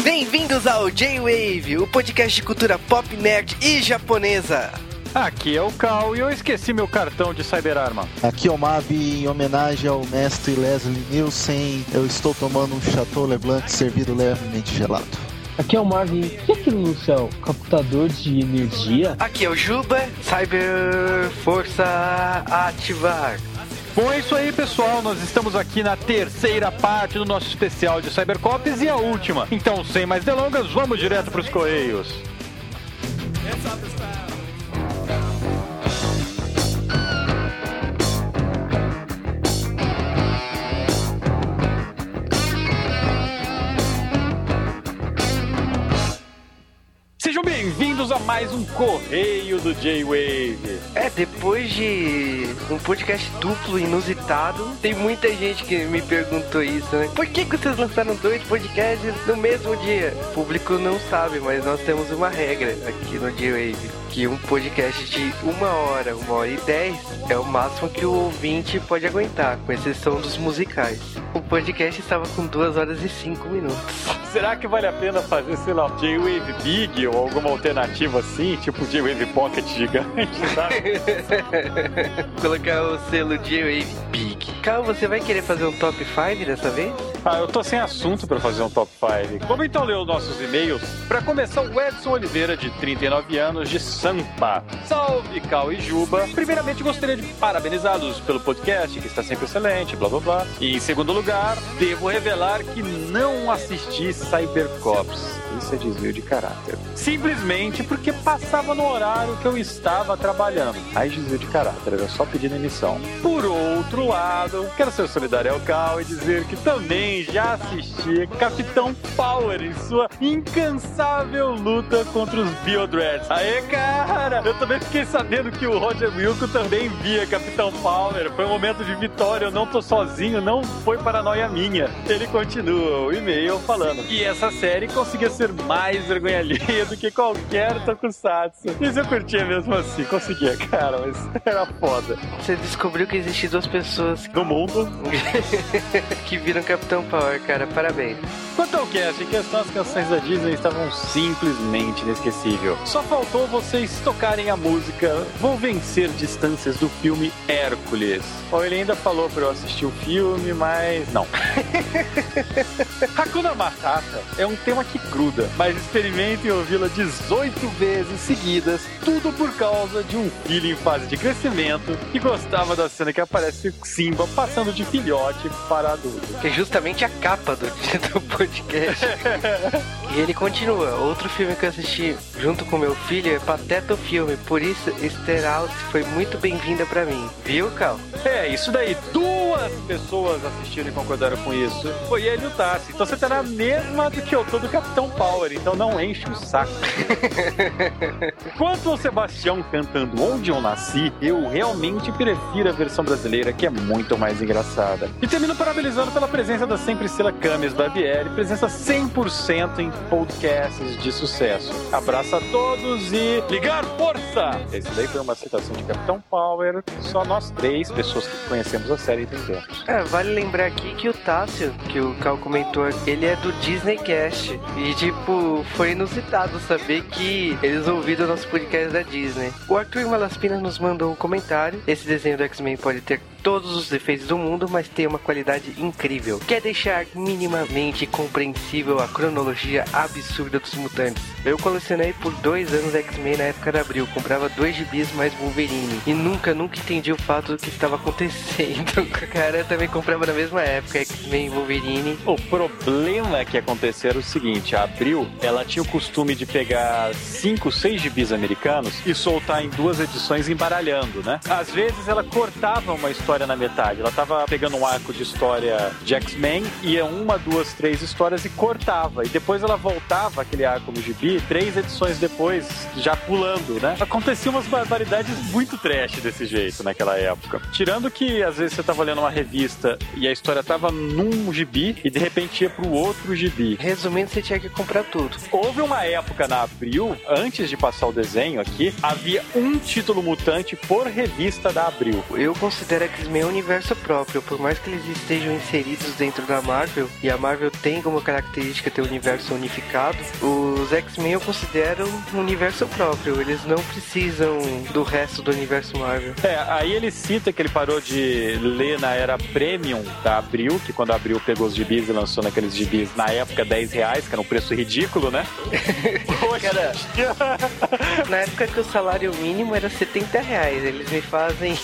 Bem-vindos ao J-Wave, o podcast de cultura pop, nerd e japonesa. Aqui é o Cal e eu esqueci meu cartão de Cyberarma. Aqui é o Mabi, em homenagem ao mestre Leslie Nielsen, eu estou tomando um Chateau Leblanc servido levemente gelado. Aqui é o Marvin. O que é aquilo no céu? Captador de energia? Aqui é o Juba, Cyber Força Ativar. Bom, é isso aí, pessoal. Nós estamos aqui na terceira parte do nosso especial de Cybercops e a última. Então, sem mais delongas, vamos direto para os Correios. A mais um Correio do J-Wave. É, depois de um podcast duplo inusitado, tem muita gente que me perguntou isso, né? Por que, que vocês lançaram dois podcasts no mesmo dia? O público não sabe, mas nós temos uma regra aqui no J-Wave. Que um podcast de uma hora, uma hora e dez é o máximo que o ouvinte pode aguentar, com exceção dos musicais. O podcast estava com duas horas e cinco minutos. Será que vale a pena fazer, sei lá, J-Wave Big ou alguma alternativa assim, tipo J-Wave Pocket gigante, sabe? Colocar o selo J-Wave Big. Carl, você vai querer fazer um top 5 dessa vez? Ah, eu tô sem assunto pra fazer um top 5. Vamos então ler os nossos e-mails. Pra começar, o Edson Oliveira, de 39 anos, de Sampa. Salve, Cal e Juba. Primeiramente, gostaria de parabenizá-los pelo podcast, que está sempre excelente, blá blá blá. E em segundo lugar, devo revelar que não assisti Cybercops. Isso é desvio de caráter. Simplesmente porque passava no horário que eu estava trabalhando. Aí desvio de caráter, era só pedindo emissão. Por outro lado, quero ser solidário ao Cal e dizer que também já assisti Capitão Power em sua incansável luta contra os Biodreads. Aê, cara! Eu também fiquei sabendo que o Roger Wilco também via Capitão Power. Foi um momento de vitória, eu não tô sozinho, não foi paranoia minha. Ele continua o e-mail falando que essa série conseguia ser mais vergonha alheia do que qualquer tokusatsu. Isso eu curtia mesmo assim, conseguia, cara, mas era foda. Você descobriu que existem duas pessoas No mundo, que viram Capitão Power, cara. Parabéns. Quanto ao cast, em questão as canções da Disney estavam simplesmente inesquecível. Só faltou vocês tocarem a música Vou Vencer Distâncias do filme Hércules. Ó, ele ainda falou pra eu assistir o filme, mas não. Hakuna Matata é um tema que gruda, mas experimentem ouvi-la 18 vezes seguidas, tudo por causa de um filho em fase de crescimento que gostava da cena que aparece Simba passando de filhote para adulto. Que é justamente a capa do, do podcast. e ele continua. Outro filme que eu assisti junto com meu filho é Pateta o Filme. Por isso, Esther Alice foi muito bem-vinda pra mim. Viu, Cal? É, isso daí. Duas pessoas assistiram e concordaram com isso. Foi ele e o Tassi. Então você tá na mesma do que eu tô do Capitão Power. Então não enche o saco. Quanto ao Sebastião cantando Onde Eu Nasci, eu realmente prefiro a versão brasileira, que é muito mais engraçada. E termino parabenizando pela presença da sempre Priscila Cames Barbieri, presença 100% em podcasts de sucesso. Abraço a todos e ligar força! Esse daí foi uma citação de Capitão Power. Só nós três, pessoas que conhecemos a série, entendemos. É, vale lembrar aqui que o Tássio, que o Cal comentou, ele é do Disney Cast. E, tipo, foi inusitado saber que eles ouviram o nosso podcast da Disney. O Arthur Malaspina nos mandou um comentário. Esse desenho do X-Men pode ter todos os defeitos do mundo, mas tem uma qualidade incrível. Quer deixar minimamente compreensível a cronologia absurda dos mutantes. Eu colecionei por dois anos X-Men na época da Abril, comprava dois gibis mais Wolverine e nunca, nunca entendi o fato do que estava acontecendo. Cara, eu também comprava na mesma época X-Men e Wolverine. O problema que aconteceu era o seguinte: a Abril ela tinha o costume de pegar cinco, seis gibis americanos e soltar em duas edições embaralhando, né? Às vezes ela cortava uma história na metade. Ela tava pegando um arco de história de X-Men, ia uma, duas, três histórias e cortava. E depois ela voltava aquele arco no gibi, três edições depois, já pulando, né? Acontecia umas barbaridades muito trash desse jeito naquela época. Tirando que às vezes você tava lendo uma revista e a história tava num gibi e de repente ia pro outro gibi. Resumindo, você tinha que comprar tudo. Houve uma época na Abril, antes de passar o desenho aqui, havia um título mutante por revista da Abril. Eu considero X-Men é um universo próprio. Por mais que eles estejam inseridos dentro da Marvel, e a Marvel tem como característica ter um universo unificado, os X-Men eu considero um universo próprio. Eles não precisam do resto do universo Marvel. É, aí ele cita que ele parou de ler na era Premium da Abril, que quando a Abril pegou os gibis e lançou naqueles gibis na época 10 reais, que era um preço ridículo, né? Cara, na época que o salário mínimo era 70 reais, eles me fazem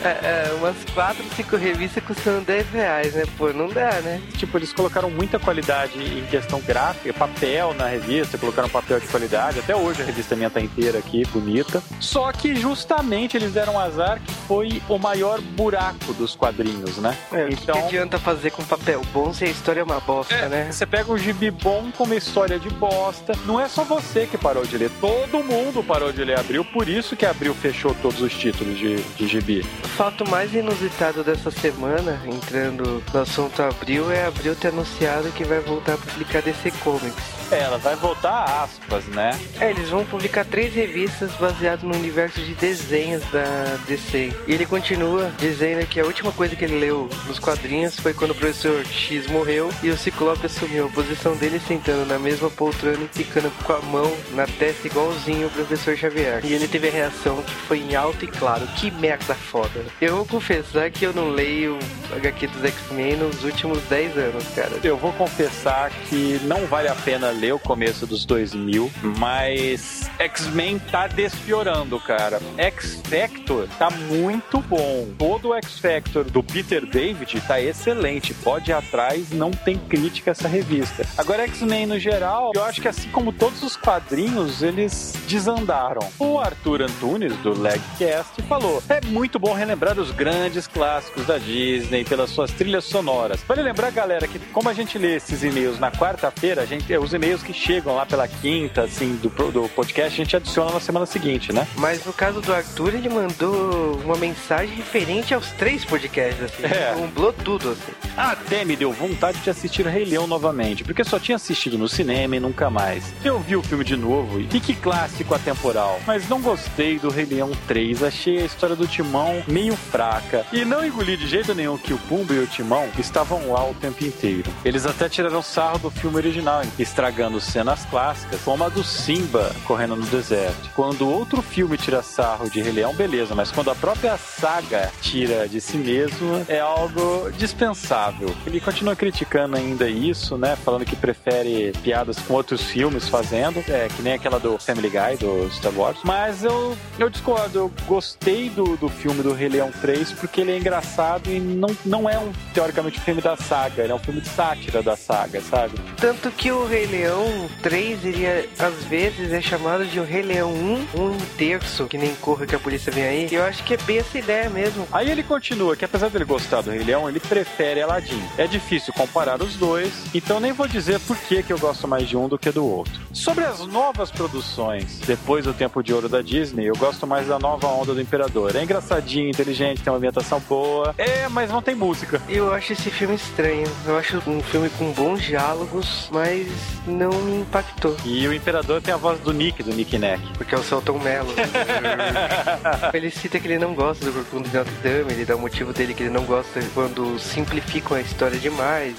umas 4, 5 revistas custando 10 reais, né? Pô, não dá, né? Tipo, eles colocaram muita qualidade em questão gráfica, papel na revista, colocaram papel de qualidade. Até hoje a revista minha tá inteira aqui, bonita. Só que justamente eles deram azar que foi o maior buraco dos quadrinhos, né? É, então... O que adianta fazer com papel bom se a história é uma bosta, é, né? Você pega um gibi bom com uma história de bosta. Não é só você que parou de ler, todo mundo parou de ler Abril, por isso que Abril fechou todos os títulos de, de gibi. O fato mais inusitado dessa semana, entrando no assunto Abril, é Abril ter anunciado que vai voltar a publicar DC Comics. Ela vai voltar aspas, né? É, eles vão publicar três revistas baseadas no universo de desenhos da DC. E ele continua dizendo que a última coisa que ele leu nos quadrinhos foi quando o professor X morreu e o Ciclope assumiu a posição dele sentando na mesma poltrona e ficando com a mão na testa igualzinho o professor Xavier. E ele teve a reação que foi em alto e claro. Que merda foda. Eu vou confessar que eu não leio HQ dos X-Men nos últimos 10 anos, cara. Eu vou confessar que não vale a pena ler o começo dos 2000, mas X-Men tá despiorando, cara. X-Factor tá muito bom. Todo o X-Factor do Peter David tá excelente. Pode ir atrás, não tem crítica essa revista. Agora, X-Men no geral, eu acho que assim como todos os quadrinhos, eles desandaram. O Arthur Antunes, do Legcast, falou: é muito bom relembrar os grandes clássicos da Disney pelas suas trilhas sonoras. Vale lembrar, galera, que como a gente lê esses e-mails na quarta-feira, a gente, os e-mails e-mails que chegam lá pela quinta, assim, do, do podcast, a gente adiciona na semana seguinte, né? Mas no caso do Arthur, ele mandou uma mensagem referente aos três podcasts, assim. É. Comblou tudo, assim. Até me deu vontade de assistir Rei Leão novamente, porque só tinha assistido no cinema e nunca mais. Eu vi o filme de novo e que clássico atemporal, mas não gostei do Rei Leão 3. Achei a história do Timão meio fraca e não engoli de jeito nenhum que o Pumba e o Timão estavam lá o tempo inteiro. Eles até tiraram sarro do filme original, estragando pegando cenas clássicas, como a do Simba correndo no deserto. Quando outro filme tira sarro de Rei Leão, beleza, mas quando a própria saga tira de si mesmo, é algo dispensável. Ele continua criticando ainda isso, né? Falando que prefere piadas com outros filmes fazendo, é, que nem aquela do Family Guy, do Star Wars. Mas eu, eu discordo, eu gostei do, do filme do Rei Leão 3 porque ele é engraçado e não, não é um, teoricamente, filme da saga, ele é um filme de sátira da saga, sabe? Tanto que o Rei Leão Leão 3, ele é, às vezes é chamado de o Rei Leão 1, um terço, que nem corra que a polícia vem aí. E eu acho que é bem essa ideia mesmo. Aí ele continua que apesar dele gostar do Rei Leão, ele prefere Aladdin. É difícil comparar os dois, então nem vou dizer por que, que eu gosto mais de um do que do outro. Sobre as novas produções, depois do tempo de ouro da Disney, eu gosto mais da nova onda do Imperador. É engraçadinho, inteligente, tem uma ambientação boa. É, mas não tem música. Eu acho esse filme estranho. Eu acho um filme com bons diálogos, mas não me impactou. E o Imperador tem a voz do Nick, do Nick Neck. Porque é o Celton Mello. ele cita que ele não gosta do Corcunda de Notre Dame, ele dá o motivo dele que ele não gosta quando simplificam a história demais.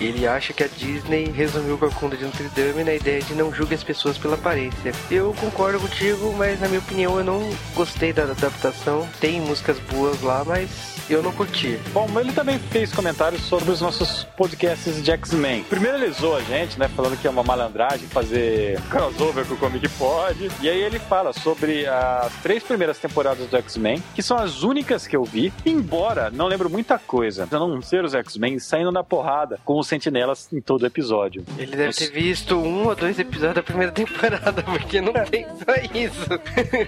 E ele acha que a Disney resumiu o Corcunda de Notre Dame na ideia de não julgar as pessoas pela aparência. Eu concordo contigo, mas na minha opinião eu não gostei da adaptação. Tem músicas boas lá, mas eu não curti. Bom, ele também fez comentários sobre os nossos podcasts de X-Men. Primeiro ele zoou a gente, né, falando que é uma malandragem fazer crossover com o Comic Pod. E aí ele fala sobre as três primeiras temporadas do X-Men, que são as únicas que eu vi, embora não lembro muita coisa. A não ser os X-Men saindo na porrada com os sentinelas em todo episódio. Ele deve ter visto um ou dois episódios da primeira temporada, porque não tem só isso.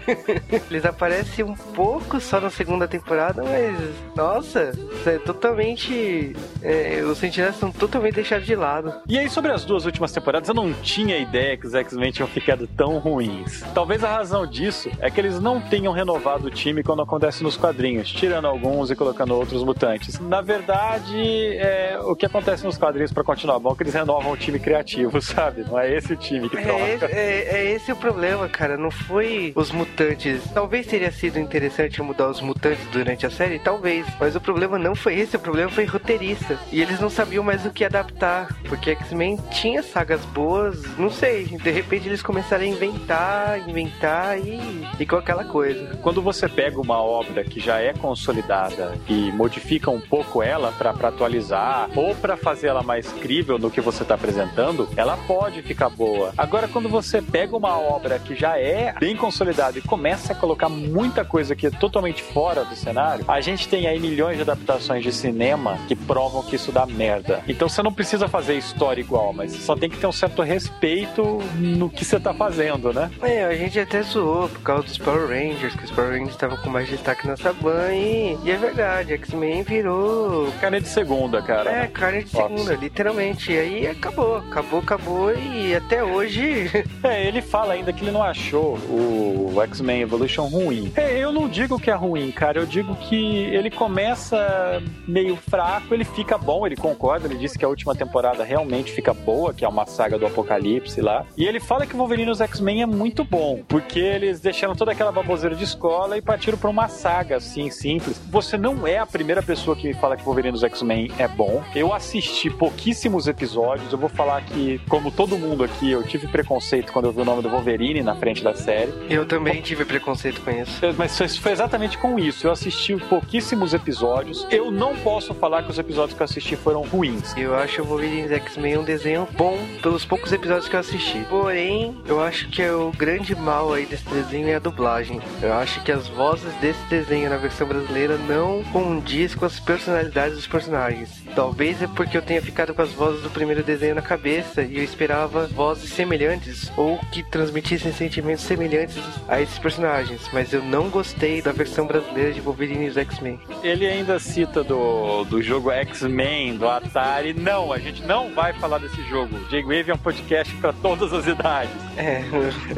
Eles aparecem um pouco só na segunda temporada, mas nossa, é totalmente. É, os sentinelas são totalmente deixados de lado. E aí, sobre as duas últimas temporadas, eu não tinha ideia que os X-Men tinham ficado tão ruins. Talvez a razão disso é que eles não tenham renovado o time quando acontece nos quadrinhos, tirando alguns e colocando outros mutantes. Na verdade, é, o que acontece nos quadrinhos para continuar bom é que eles renovam o time criativo, sabe? Não é esse o time que troca. É, é, é esse o problema, cara. Não foi os mutantes. Talvez teria sido interessante mudar os mutantes durante a série série? Talvez. Mas o problema não foi esse, o problema foi roteirista. E eles não sabiam mais o que adaptar. Porque X-Men tinha sagas boas, não sei. De repente eles começaram a inventar, inventar e, com aquela coisa. Quando você pega uma obra que já é consolidada e modifica um pouco ela para atualizar ou para fazer ela mais crível no que você está apresentando, ela pode ficar boa. Agora, quando você pega uma obra que já é bem consolidada e começa a colocar muita coisa que é totalmente fora do cenário, a gente tem aí milhões de adaptações de cinema que provam que isso dá merda. Então você não precisa fazer história igual, mas só tem que ter um certo respeito no que você tá fazendo, né? É, a gente até zoou por causa dos Power Rangers, que os Power Rangers estavam com mais destaque nessa ban e, e é verdade, X-Men virou. Carne de segunda, cara. É, carne de segunda, literalmente. E aí acabou, acabou, acabou e até hoje. é, ele fala ainda que ele não achou o X-Men Evolution ruim. É, eu não digo que é ruim, cara, eu digo que ele começa meio fraco, ele fica bom, ele concorda, ele disse que a última temporada realmente fica boa, que é uma saga do Apocalipse lá. E ele fala que o Wolverine e os X-Men é muito bom, porque eles deixaram toda aquela baboseira de escola e partiram pra uma saga assim, simples. Você não é a primeira pessoa que me fala que o Wolverine e os X-Men é bom. Eu assisti pouquíssimos episódios, eu vou falar que, como todo mundo aqui, eu tive preconceito quando eu vi o nome do Wolverine na frente da série. Eu também tive preconceito com isso. Mas foi exatamente com isso. Eu assisti pouquíssimos episódios. Eu não posso falar que os episódios que eu assisti foram ruins. Eu acho o Wolverine X-Men um desenho bom pelos poucos episódios que eu assisti. Porém, eu acho que é o grande mal aí desse desenho é a dublagem. Eu acho que as vozes desse desenho na versão brasileira não condiz com as personalidades dos personagens. Talvez é porque eu tenha ficado com as vozes do primeiro desenho na cabeça e eu esperava vozes semelhantes ou que transmitissem sentimentos semelhantes a esses personagens, mas eu não gostei da versão brasileira de Wolverine e os X-Men. Ele ainda cita do, do jogo X-Men, do Atari. Não, a gente não vai falar desse jogo. J-Wave é um podcast para todas as idades. É.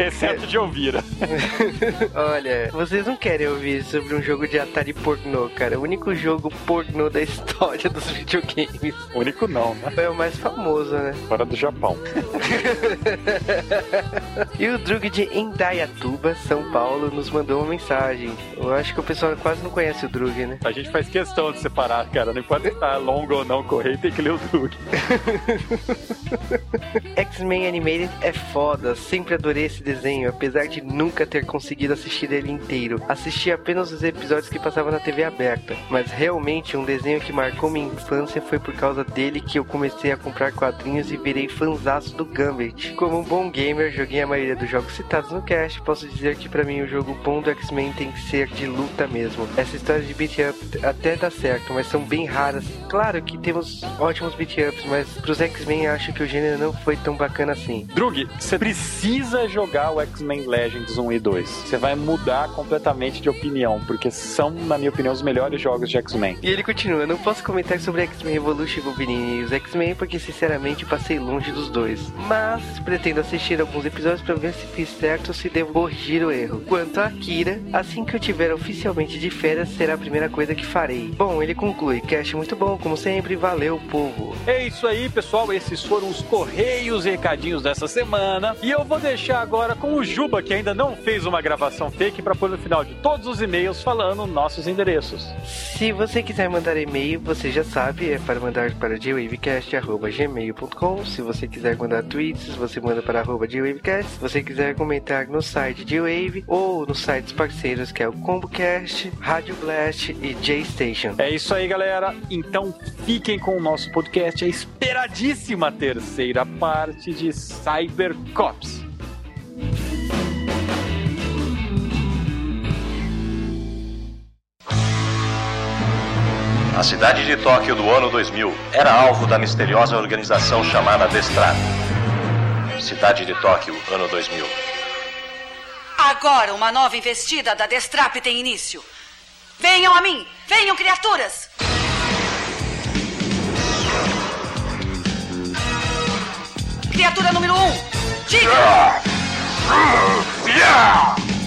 Exceto é. de ouvir. Olha, vocês não querem ouvir sobre um jogo de Atari pornô, cara. O único jogo pornô da história dos videogames. O único não, né? É o mais famoso, né? Fora do Japão. e o Drug de Indaiatuba, São Paulo, nos mandou uma mensagem. Eu acho que o pessoal quase não conhece o Drug, né? A gente faz questão de separar, cara. Não importa se tá longo ou não correr, tem que ler o Drug. X-Men Animated é foda. Sempre adorei esse desenho, apesar de nunca ter conseguido assistir ele inteiro. Assisti apenas os episódios que passavam na TV aberta. Mas realmente um desenho que marcou minha infância foi por causa dele que eu comecei a comprar quadrinhos e virei fanzaço do Gambit. Como um bom gamer, joguei a maioria dos jogos citados no cast. Posso dizer que para mim o jogo bom do X-Men tem que ser de luta mesmo. Essa história de beat up até dá certo, mas são bem raras. Claro que temos ótimos beat ups, mas pros X-Men acho que o gênero não foi tão bacana assim. Drug, você precisa jogar o X-Men Legends 1 e 2. Você vai mudar completamente de opinião, porque são, na minha opinião, os melhores jogos de X-Men. E ele continua: Não posso comentar sobre X-Men Revolution e Wolverine e os X-Men porque, sinceramente, passei longe dos dois. Mas pretendo assistir alguns episódios para ver se fiz certo ou se devo corrigir o erro. Quanto a Akira, assim que eu tiver oficialmente de férias, será a primeira coisa que farei. Bom, ele conclui: Cast muito bom, como sempre, valeu, povo. É isso aí, pessoal. Esses foram os correios e recadinhos dessa semana. E eu vou deixar agora com o Juba, que ainda não fez uma gravação fake, para pôr no final de todos os e-mails falando nossos endereços. Se você quiser mandar e-mail, você já sabe, é para mandar para jwavecast.gmail.com. Se você quiser mandar tweets, você manda para arroba. Se você quiser comentar no site J-Wave ou nos sites parceiros, que é o ComboCast, Rádio Blast e J-Station. É isso aí, galera. Então fiquem com o nosso podcast, a esperadíssima terceira parte de Cybercops. A cidade de Tóquio do ano 2000 era alvo da misteriosa organização chamada Destrap. Cidade de Tóquio, ano 2000. Agora uma nova investida da Destrap tem início. Venham a mim! Venham, criaturas! Criatura número 1, um, Tigre!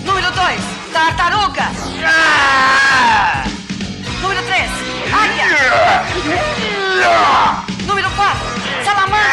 Número 2, Tartaruga! Número 3, Águia! Número 4, Salamandra!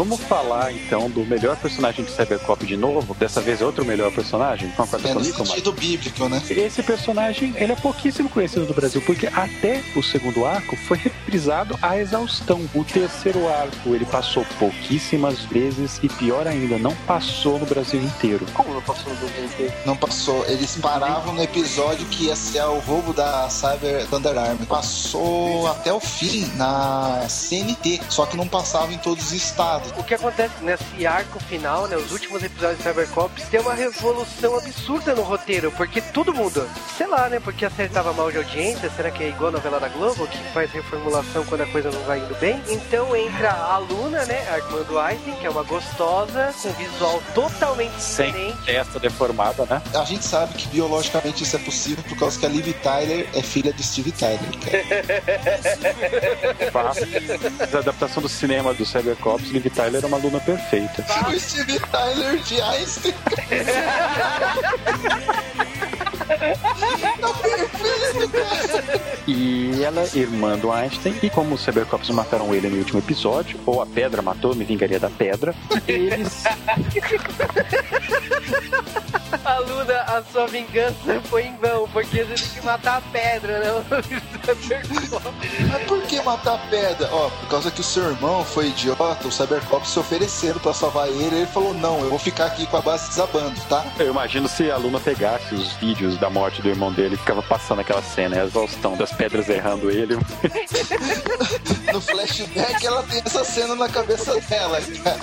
Vamos falar então do melhor personagem de Cybercop de novo. Dessa vez é outro melhor personagem. Concorda É no comigo, Marcos? sentido bíblico, né? Esse personagem, ele é pouquíssimo conhecido no Brasil, porque até o segundo arco foi reprisado à exaustão. O terceiro arco, ele passou pouquíssimas vezes e pior ainda, não passou no Brasil inteiro. Como não passou no Brasil inteiro? Não passou. Eles paravam no episódio que ia ser o roubo da Cyber Thunder Army. Passou até o fim na CNT, só que não passava em todos os estados. O que acontece nesse arco final, né, os últimos episódios de Cybercops, tem uma revolução absurda no roteiro, porque tudo muda. Sei lá, né, porque acertava mal de audiência, será que é igual a novela da Globo, que faz reformulação quando a coisa não vai indo bem? Então entra a Luna, né, a irmã do Einstein, que é uma gostosa, com visual totalmente Sem diferente. testa deformada, né? A gente sabe que biologicamente isso é possível por causa que a Liv Tyler é filha de Steve Tyler. cara. Fácil. A adaptação do cinema do Cybercops, Liv Tyler é uma aluna perfeita. o Steve Tyler de Einstein. tá perfeito, cara. E ela irmã do Einstein. E como os Cybercops mataram ele no último episódio, ou a pedra matou, me vingaria da pedra, eles A Luna, a sua vingança foi em vão, porque você tem que matar a pedra, né? Mas por que matar a pedra? Ó, por causa que o seu irmão foi idiota, o Cybercop se oferecendo pra salvar ele, ele falou: Não, eu vou ficar aqui com a base desabando, tá? Eu imagino se a Luna pegasse os vídeos da morte do irmão dele ficava passando aquela cena, a exaustão das pedras errando ele. No flashback ela tem essa cena na cabeça dela, cara.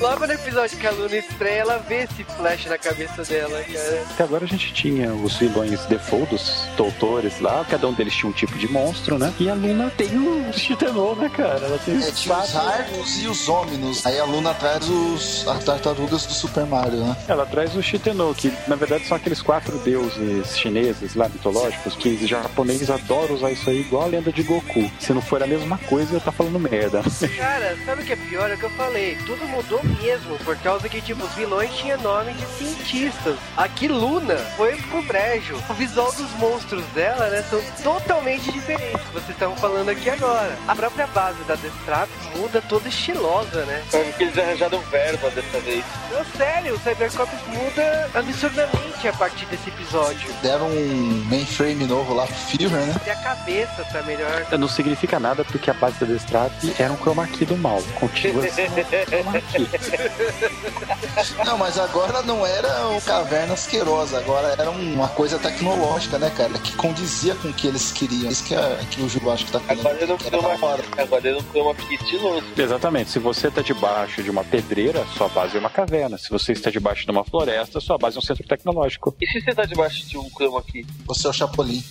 Logo no episódio que a Luna estreia, ela vê esse flash na cabeça dela, cara. Até agora a gente tinha os vilões default dos doutores lá, cada um deles tinha um tipo de monstro, né? E a Luna tem o Chitenô, né, cara? Ela tem É, tinha os Arcos e os Omnus. Aí a Luna traz os, as tartarugas do Super Mario, né? Ela traz o Shitenô, que na verdade são aqueles quatro deuses chineses lá mitológicos, que os japoneses adoram usar isso aí igual a lenda de Goku. Se não for a mesma coisa, tá falando merda. Cara, sabe o que é pior? É o que eu falei. Tudo mudou mesmo, por causa que, tipo, os vilões tinham nome de cientistas. Aqui, Luna foi pro brejo. O visual dos monstros dela, né, são totalmente diferentes. que Vocês estavam falando aqui agora. A própria base da Destrap muda toda estilosa, né? Parece que eles arranjaram verba dessa vez. Não, sério, o Cybercops muda absurdamente a partir desse episódio. Deram um mainframe novo lá pro Fever, né? E a cabeça tá melhor. Não significa nada porque a base Destrap era um chroma key do mal. Continua sendo um chroma key. Não, mas agora não era um caverna asquerosa, agora era uma coisa tecnológica, né, cara? Que condizia com o que eles queriam. Isso que, é, que o Gil acho que tá falando. Agora ele não foi uma estiloso. Exatamente. Se você está debaixo de uma pedreira, sua base é uma caverna. Se você está debaixo de uma floresta, sua base é um centro tecnológico. E se você tá debaixo de um chroma aqui? Você é o Chapolin.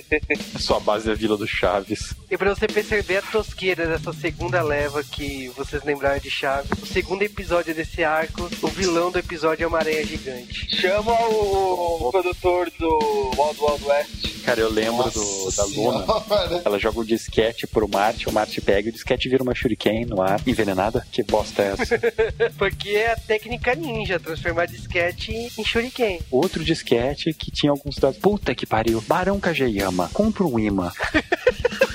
Sua base é a Vila do Chaves. E pra você perceber a tosqueira dessa segunda leva que vocês lembraram de Chaves, o segundo episódio desse arco, o vilão do episódio é uma aranha gigante. Chama o, o produtor do Wild Wild West. Cara, eu lembro do, da Luna. senhora. Ela joga um disquete pro Marte, o Marte pega e o disquete vira uma shuriken no ar. Envenenada? Que bosta é essa? Porque é a técnica ninja, transformar disquete em shuriken. Outro disquete que tinha alguns dados. Puta que pariu. Barão Kageyama, compra um imã.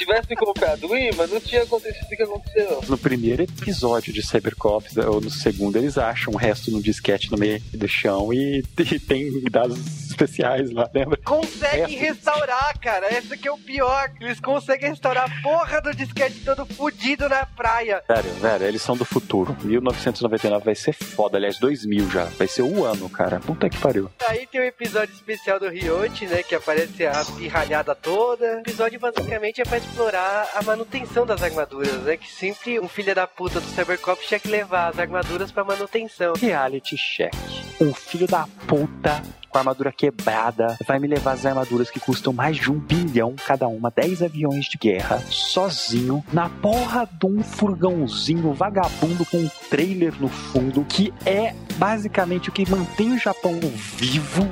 Se tivesse comprado o imã, não tinha acontecido o que aconteceu. No primeiro episódio de Cybercops, ou no segundo, eles acham o resto no disquete no meio do chão e, e tem dados especiais lá, lembra? Conseguem Essa- restaurar, cara. Esse que é o pior. Eles conseguem restaurar a porra do disquete todo fudido na praia. Sério, velho, eles são do futuro. 1999 vai ser foda. Aliás, 2000 já. Vai ser o ano, cara. Puta que pariu. Aí tem o episódio especial do Ryote, né? Que aparece a pirralhada toda. O episódio basicamente é pra explorar a manutenção das armaduras, né? Que sempre um filho da puta do Cybercop tinha que levar as armaduras pra manutenção. Reality check. Um filho da puta com a armadura quebrada vai me levar as armaduras que custam mais de um bilhão cada uma, 10 aviões de guerra, sozinho, na porra de um furgãozinho vagabundo com um trailer no fundo, que é basicamente o que mantém o Japão vivo.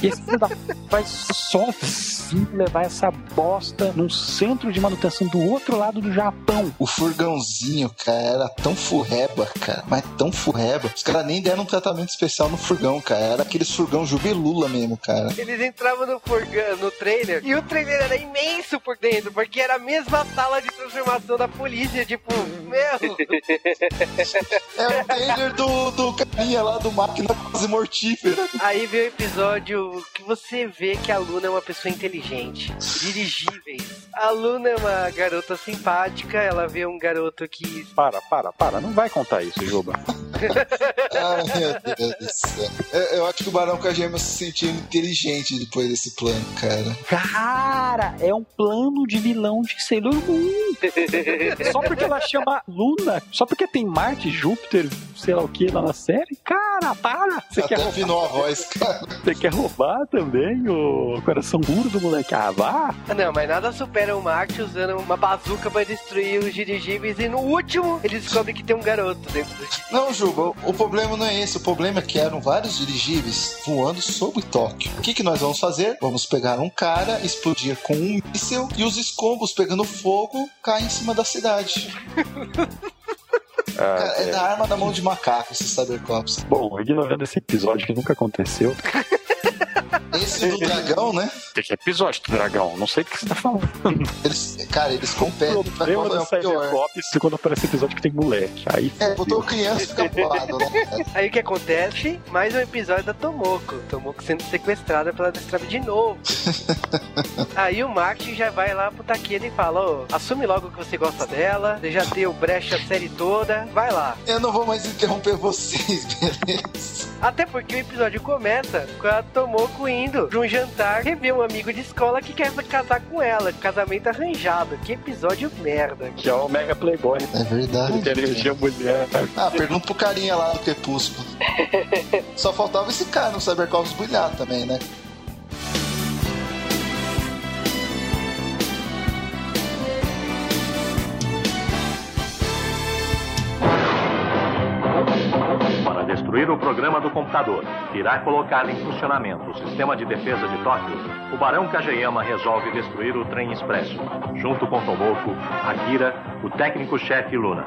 E esse filho da vai sozinho levar essa bosta num centro de manutenção do outro lado do Japão. O furgãozinho, cara, era tão furreba, cara. Mas tão furreba. Os caras nem deram um tratamento especial no furgão, cara. Era aqueles furgão Jubilula mesmo, cara. Eles entravam no furgão, no trailer, e o trailer era imenso por dentro, porque era a mesma sala de transformação da polícia, tipo, meu. É o trailer do, do carinha lá do máquina quase mortífera. Aí veio o episódio que você vê que a Luna é uma pessoa inteligente, dirigíveis. A Luna é uma garota simpática, ela vê um garoto que. Para, para, para. Não vai contar isso, Juba. Ai, meu Deus do céu. Eu, eu acho que o Barão Kagema se sentiu inteligente depois desse plano, cara. Cara, é um plano de vilão de Sailor Moon. Só porque ela chama Luna, só porque tem Marte, Júpiter, sei lá o que lá na série. Cara, para! Você Até quer, afinou a voz, cara. você quer roubar também o coração duro do moleque? Ah, vá! Ah, Não, mas nada supera o Marte usando uma bazuca pra destruir os dirigíveis e no último ele descobre que tem um garoto dentro do dirigível. Não, Juba, o- problema não é esse. O problema é que eram vários dirigíveis voando sobre Tóquio. O que, que nós vamos fazer? Vamos pegar um cara, explodir com um míssil e os escombros pegando fogo caem em cima da cidade. Cara, é da arma da mão de macaco esse Cybercops. Bom, ignorando esse episódio que nunca aconteceu. Esse do dragão, né? Tem que episódio do dragão, não sei o que você tá falando. Eles, cara, eles O competem pra problema qual é do o pior. É quando aparece episódio que tem moleque. Aí É, botou criança e fica bolado, né? Aí o que acontece? Mais um episódio da Tomoko. Tomoko sendo sequestrada pela Destrave de novo. Aí o Marte já vai lá pro Taqueiro e fala: Ô, assume logo que você gosta dela. Você já deu brecha a série toda. Vai lá. Eu não vou mais interromper vocês, beleza? Até porque o episódio começa com a Tomoko indo pra um jantar rever um amigo de escola que quer casar com ela. Casamento arranjado. Que episódio merda. que é o Mega Playboy. É verdade. Que elegia mulher. Ah, pergunta pro carinha lá do Crepúsculo. Só faltava esse cara no Cybercops brilhar também, né? Destruir o programa do computador irá colocar em funcionamento o sistema de defesa de Tóquio, o Barão Kageyama resolve destruir o trem expresso, junto com Tomoko, Akira, o técnico-chefe Luna.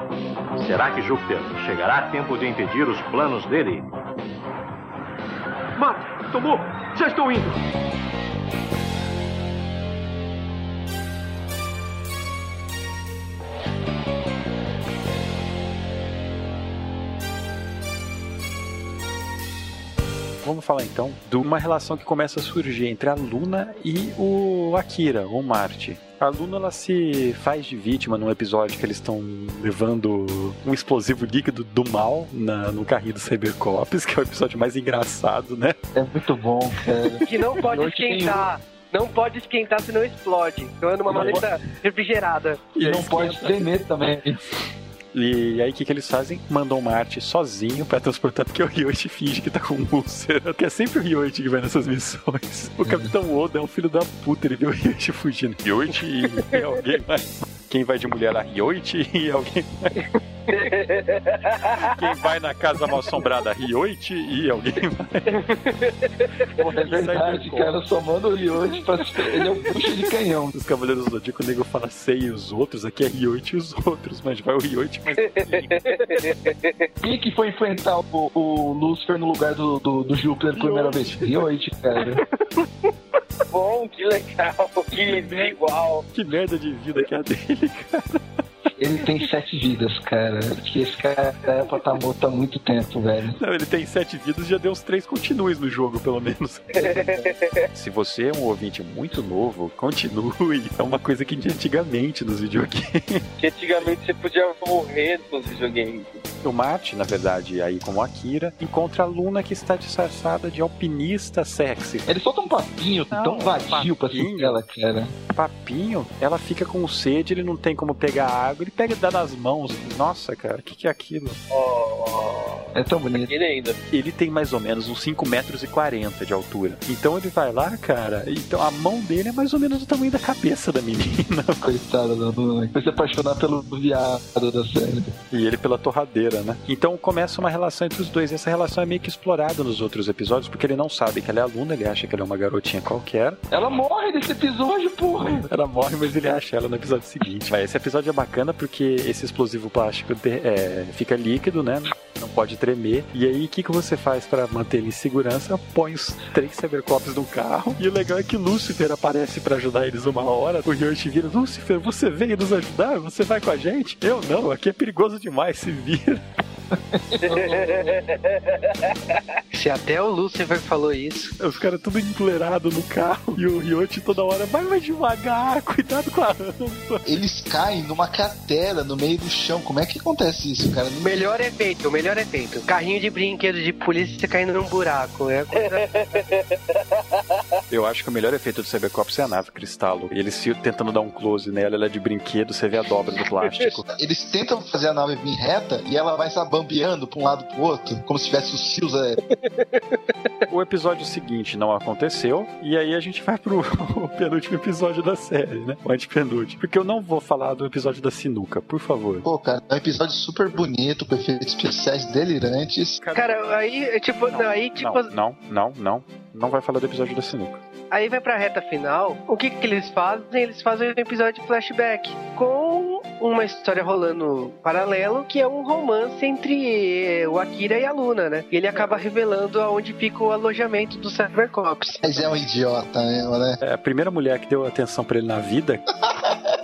Será que Júpiter chegará a tempo de impedir os planos dele? Mate, tomou, já estou indo. Vamos falar então de uma relação que começa a surgir entre a Luna e o Akira, o Marte. A Luna ela se faz de vítima num episódio que eles estão levando um explosivo líquido do mal na- no carrinho do Cybercops, que é o episódio mais engraçado, né? É muito bom, cara. Que não pode esquentar. Não pode esquentar senão explode. Então é numa Não maleta refrigerada. E não pode tremer também. E aí o que, que eles fazem? Mandam o Marte sozinho pra transportar, porque o Ryoichi finge que tá com um úlcera. Que é sempre o Ryoichi que vai nessas missões. O Capitão Oda é um filho da puta, ele viu o Ryoichi fugindo. Ryoichi e, alguém mais. Quem vai de mulher a Ryoichi e alguém mais. Quem vai na casa mal assombrada a Ryoichi e alguém mais. Porra, é verdade, cara. Só manda o pra. Ele é um bucho de canhão. Os Cavaleiros do Zodíaco, o nego fala sei e os outros, aqui é Ryoichi e os outros, mas vai o Ryoichi Quem que foi enfrentar o, o Lucifer no lugar do, do, do Júpiter pela primeira vez? Ryoji, cara. Bom, que legal, que igual. Que merda de vida que é a dele, Ele tem sete vidas, cara. Que esse cara é pra estar morto há muito tempo, velho. Não, ele tem sete vidas e já deu uns três continues no jogo, pelo menos. Se você é um ouvinte muito novo, continue. É uma coisa que de antigamente nos videogames. Que antigamente você podia morrer nos videogames. O Marte, na verdade, aí como Akira, encontra a Luna que está disfarçada de alpinista sexy. Ele solta um papinho Não, tão vadio pra papinho. cima dela, cara. Papinho, ela fica com sede, ele não tem como pegar água, ele pega e dá nas mãos. Nossa, cara, o que, que é aquilo? É tão bonito. Ele ainda. Ele tem mais ou menos uns 5 metros e 40 de altura. Então ele vai lá, cara, então a mão dele é mais ou menos do tamanho da cabeça da menina. Coitada da Luna. Foi se apaixonar pelo viado da série. E ele pela torradeira, né? Então começa uma relação entre os dois. E essa relação é meio que explorada nos outros episódios, porque ele não sabe que ela é aluna, ele acha que ela é uma garotinha qualquer. Ela morre nesse episódio, porra. Ela morre, mas ele acha ela no episódio seguinte. Mas esse episódio é bacana porque esse explosivo plástico é, fica líquido, né? Não pode tremer. E aí, o que, que você faz para manter ele em segurança? Põe os três Cybercops no carro. E o legal é que Lúcifer aparece para ajudar eles uma hora. O Yoshi vira: Lúcifer, você veio nos ajudar? Você vai com a gente? Eu não, aqui é perigoso demais, se vira. Se até o Lucifer falou isso. Os caras tudo empoleirado no carro e o Yoshi toda hora vai mais devagar, cuidado com a rampa. Eles caem numa cratera no meio do chão. Como é que acontece isso, cara? O melhor efeito, o melhor efeito. Carrinho de brinquedo de polícia caindo num buraco. É coisa... Eu acho que o melhor efeito do Cybercops é a nave Cristalo. E eles tentando dar um close nela, ela é de brinquedo, você vê a dobra do plástico. Eles tentam fazer a nave vir reta e ela vai, sabe, bambeando pra um lado pro outro, como se tivesse os fios é, O episódio seguinte não aconteceu, e aí a gente vai pro penúltimo episódio da série, né? O antepenúltimo. Porque eu não vou falar do episódio da sinuca, por favor. Pô, cara, é um episódio super bonito, com efeitos especiais delirantes. Cara, aí, tipo, não, aí, tipo. Não, não, não, não. Não vai falar do episódio da sinuca. Aí vai pra reta final. O que que eles fazem? Eles fazem um episódio de flashback com uma história rolando paralelo, que é um romance entre o Akira e a Luna, né? E ele acaba revelando aonde fica o alojamento do Cybercops. Mas é um idiota mesmo, né? É a primeira mulher que deu atenção pra ele na vida.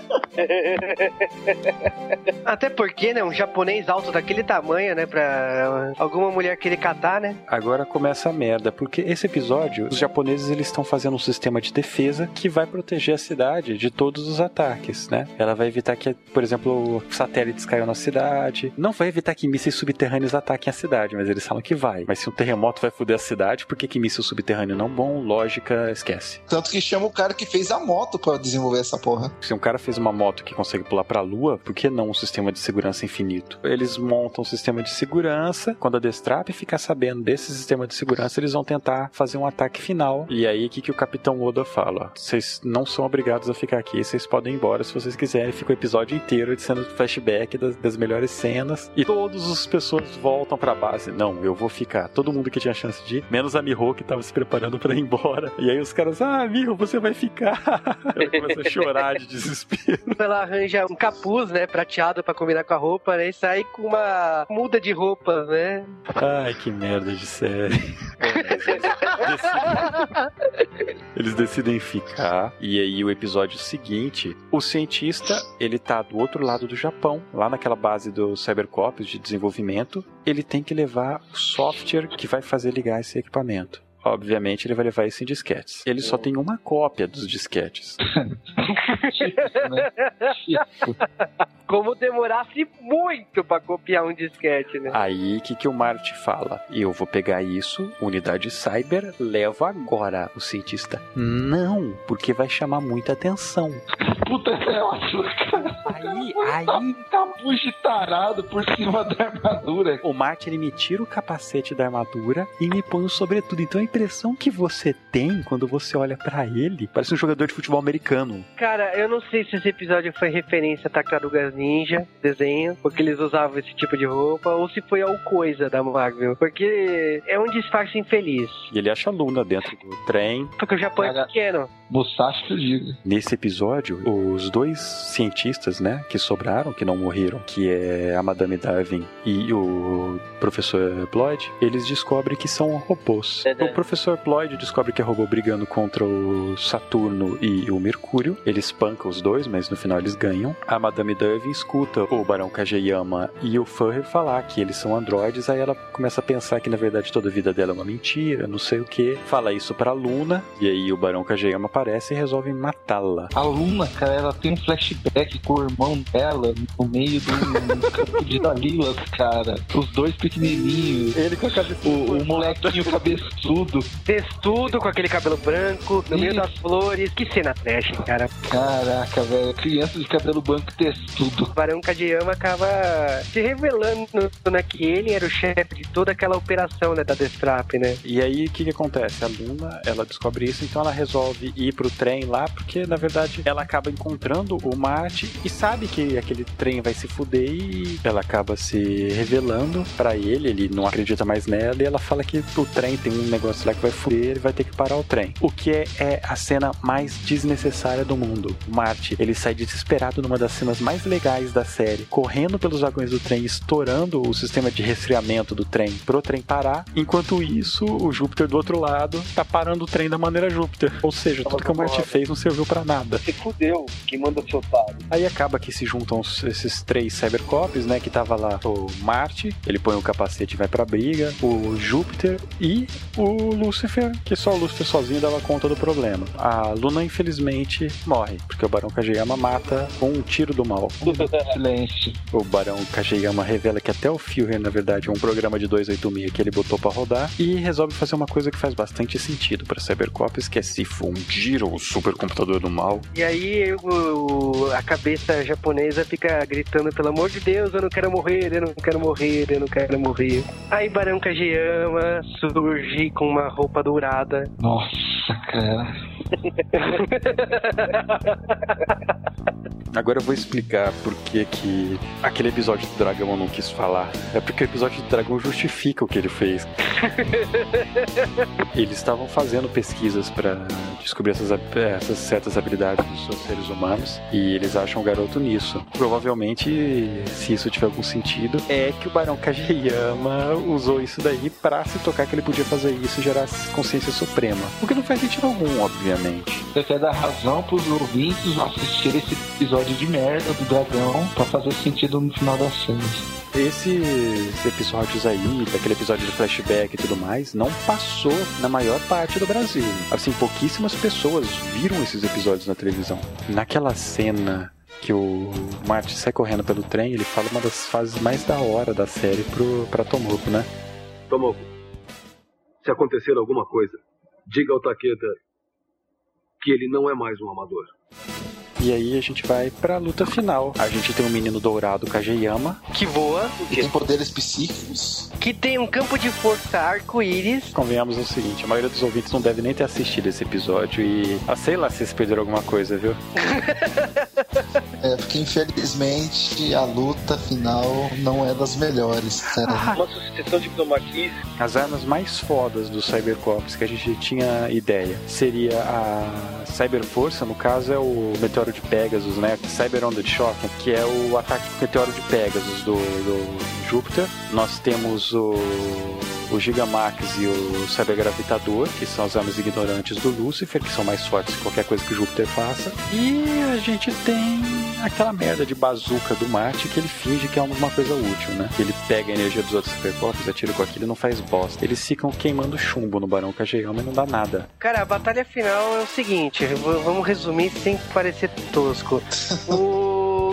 Até porque, né? Um japonês alto daquele tamanho, né? Pra alguma mulher querer catar, né? Agora começa a merda, porque esse episódio, os japoneses eles estão fazendo um sistema de defesa que vai proteger a cidade de todos os ataques, né? Ela vai evitar que, por exemplo, satélites caiam na cidade. Não vai evitar que mísseis subterrâneos ataquem a cidade, mas eles falam que vai. Mas se um terremoto vai foder a cidade, por que, que míssil subterrâneo não bom? Lógica, esquece. Tanto que chama o cara que fez a moto pra desenvolver essa porra. Se um cara fez uma moto que consegue pular pra lua, por que não um sistema de segurança infinito? Eles montam um sistema de segurança. Quando a Destrap ficar sabendo desse sistema de segurança, eles vão tentar fazer um ataque final. E aí, o que, que o Capitão Oda fala? Vocês não são obrigados a ficar aqui, vocês podem ir embora se vocês quiserem. Fica o episódio inteiro sendo flashback das, das melhores cenas. E todas as pessoas voltam pra base. Não, eu vou ficar. Todo mundo que tinha chance de ir, menos a Miho que tava se preparando pra ir embora. E aí os caras, ah, Miho, você vai ficar. Ela começa a chorar de desespero. Ela arranja um capuz, né? Prateado pra combinar com a roupa, né? E sai com uma muda de roupas, né? Ai, que merda de série. Eles decidem ficar e aí o episódio seguinte, o cientista, ele tá do outro lado do Japão, lá naquela base do Cybercops de desenvolvimento, ele tem que levar o software que vai fazer ligar esse equipamento. Obviamente ele vai levar isso em disquetes. Ele só tem uma cópia dos disquetes. Como demorasse muito pra copiar um disquete, né? Aí o que, que o Marte fala? Eu vou pegar isso, unidade cyber, levo agora. O cientista, não, porque vai chamar muita atenção. Puta que é ótimo, cara. Aí, aí, Capuz tarado por cima da armadura. o Marte ele me tira o capacete da armadura e me põe o sobretudo. Então a impressão que você tem quando você olha pra ele parece um jogador de futebol americano. Cara, eu não sei se esse episódio foi referência a Tartarugas Ninja, desenho, porque eles usavam esse tipo de roupa, ou se foi alguma coisa da Marvel. Porque é um disfarce infeliz. E ele acha a Luna dentro do trem. Porque o Japão é Cara. pequeno. Musashi que digo. Nesse episódio, os dois cientistas, né, que sobraram, que não morreram, que é a Madame Darwin e o professor Ployd, eles descobrem que são robôs. É, né? O professor Ployd descobre que é robô brigando contra o Saturno e o Mercúrio. Ele espanca os dois, mas no final eles ganham. A Madame Darwin escuta o Barão Kageyama e o Furry falar que eles são androides, aí ela começa a pensar que na verdade toda a vida dela é uma mentira, não sei o que. Fala isso pra Luna, e aí o Barão Kageyama aparece e resolve matá-la. A Luna, cara, ela tem um flashback com o irmão dela no meio do campo de Dalilas, cara. Os dois pequenininhos. Ele com a cabeça O, o molequinho cabeçudo. Textudo com aquele cabelo branco, no meio das flores. Que cena trash, cara. Caraca, velho. Criança de cabelo branco textudo. O Barão Kageyama acaba se revelando né, que ele era o chefe de toda aquela operação né, da Destrap, né? E aí, o que, que acontece? A Luna, ela descobre isso, então ela resolve ir pro trem lá, porque na verdade ela acaba encontrando o Marte e sabe que aquele trem vai se fuder e ela acaba se revelando pra ele, ele não acredita mais nela e ela fala que o trem tem um negócio que vai fuder, ele vai ter que parar o trem. O que é, é a cena mais desnecessária do mundo. O Marte, ele sai desesperado numa das cenas mais legais da série, correndo pelos vagões do trem, estourando o sistema de resfriamento do trem pro trem parar. Enquanto isso, o Júpiter do outro lado tá parando o trem da maneira Júpiter. Ou seja, tudo que o Marty fez não serviu para nada. Se fudeu, quem manda seu otário. Aí acaba que se juntam esses três Cybercops, né? Que tava lá o Marte, ele põe o capacete e vai pra briga, o Júpiter e o Lúcifer, que só o Lúcifer sozinho dava conta do problema. A Luna, infelizmente, morre, porque o Barão Kageyama mata com um tiro do mal. Silêncio. O Barão Kageyama revela que até o Führer, na verdade, é um programa de 286 que ele botou pra rodar e resolve fazer uma coisa que faz bastante sentido pra Cybercops, que é se fundir o supercomputador do mal E aí o- a cabeça japonesa fica gritando, pelo amor de Deus, eu não quero morrer, eu não quero morrer, eu não quero morrer. Aí Barão Kageyama surge com uma roupa dourada. Nossa, cara. Agora eu vou explicar por que que aquele episódio do dragão eu não quis falar. É porque o episódio do dragão justifica o que ele fez. Eles estavam fazendo pesquisas para descobrir essas, essas certas habilidades dos seus seres humanos e eles acham o garoto nisso. Provavelmente, se isso tiver algum sentido, é que o Barão Kageyama usou isso daí para se tocar que ele podia fazer isso gerar consciência suprema. O que não faz sentido algum, obviamente. Você quer dar razão pros ouvintes assistir esse episódio de merda do dragão pra fazer sentido no final da série. Esses episódios aí, daquele episódio de flashback e tudo mais, não passou na maior parte do Brasil. Assim, pouquíssimas pessoas viram esses episódios na televisão. Naquela cena que o Marty sai correndo pelo trem, ele fala uma das fases mais da hora da série pro, pra Tomoko, né? Tomoko, se acontecer alguma coisa, diga ao Takeda que ele não é mais um amador. E aí a gente vai pra luta final. A gente tem um menino dourado, Kageyama. Que voa, E tem poderes psíquicos. que tem um campo de força arco-íris. Convenhamos o seguinte, a maioria dos ouvintes não deve nem ter assistido esse episódio e... Ah, sei lá se vocês perderam alguma coisa, viu? É, porque infelizmente a luta final não é das melhores, cara. Uma sucessão de pneumatias. As armas mais fodas do Cybercops que a gente tinha ideia seria a Cyberforça, no caso é o Meteoro de Pegasus, né? Cyber Onda de Choque, que é o ataque do Meteoro de Pegasus do, do Júpiter. Nós temos o, o Gigamax e o Cybergravitador, que são as armas ignorantes do Lúcifer, que são mais fortes que qualquer coisa que Júpiter faça. E a gente tem aquela merda de bazuca do Marte que ele finge que é uma coisa útil, né? Que ele pega a energia dos outros Cybercops, atira com aquilo e não faz bosta. Eles ficam queimando chumbo no Barão Kageyama e não dá nada. Cara, a batalha final é o seguinte, vamos resumir sem parecer tosco. O...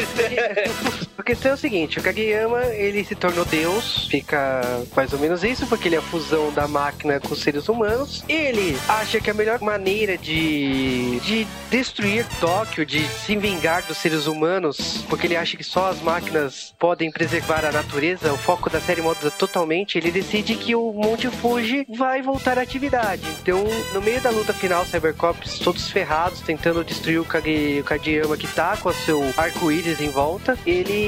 A questão é o seguinte, o Kageyama, ele se tornou Deus, fica mais ou menos isso, porque ele é a fusão da máquina com os seres humanos. Ele acha que a melhor maneira de, de destruir Tóquio, de se vingar dos seres humanos, porque ele acha que só as máquinas podem preservar a natureza, o foco da série muda totalmente, ele decide que o Monte Fuji vai voltar à atividade. Então, no meio da luta final, Cybercops todos ferrados, tentando destruir o, Kage, o Kageyama que tá com o seu arco-íris em volta,